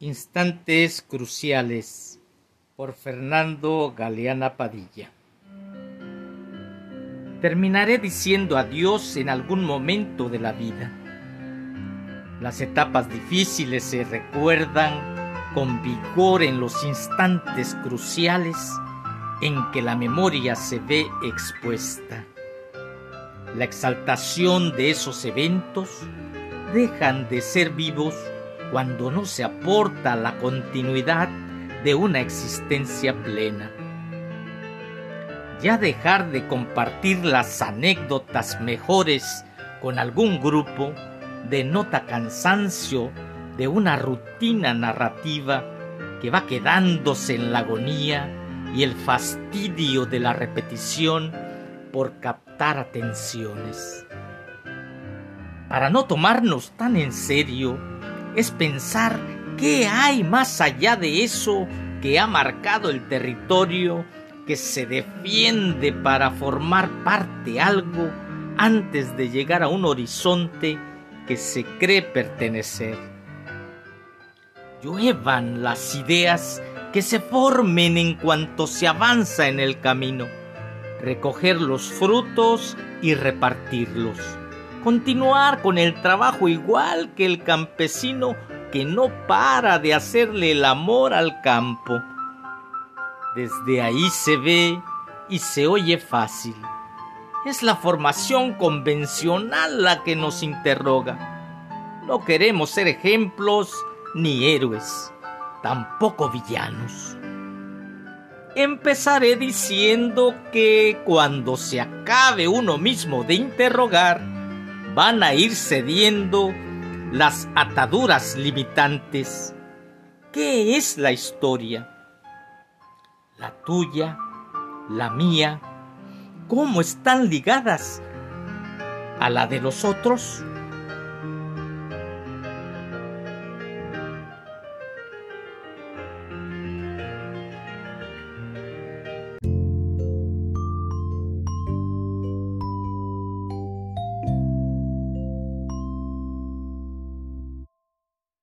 Instantes Cruciales por Fernando Galeana Padilla. Terminaré diciendo adiós en algún momento de la vida. Las etapas difíciles se recuerdan con vigor en los instantes cruciales en que la memoria se ve expuesta. La exaltación de esos eventos dejan de ser vivos cuando no se aporta la continuidad de una existencia plena. Ya dejar de compartir las anécdotas mejores con algún grupo denota cansancio de una rutina narrativa que va quedándose en la agonía y el fastidio de la repetición por captar atenciones. Para no tomarnos tan en serio, es pensar qué hay más allá de eso que ha marcado el territorio que se defiende para formar parte algo antes de llegar a un horizonte que se cree pertenecer. Lluevan las ideas que se formen en cuanto se avanza en el camino, recoger los frutos y repartirlos continuar con el trabajo igual que el campesino que no para de hacerle el amor al campo. Desde ahí se ve y se oye fácil. Es la formación convencional la que nos interroga. No queremos ser ejemplos ni héroes, tampoco villanos. Empezaré diciendo que cuando se acabe uno mismo de interrogar, van a ir cediendo las ataduras limitantes. ¿Qué es la historia? La tuya, la mía, ¿cómo están ligadas a la de los otros?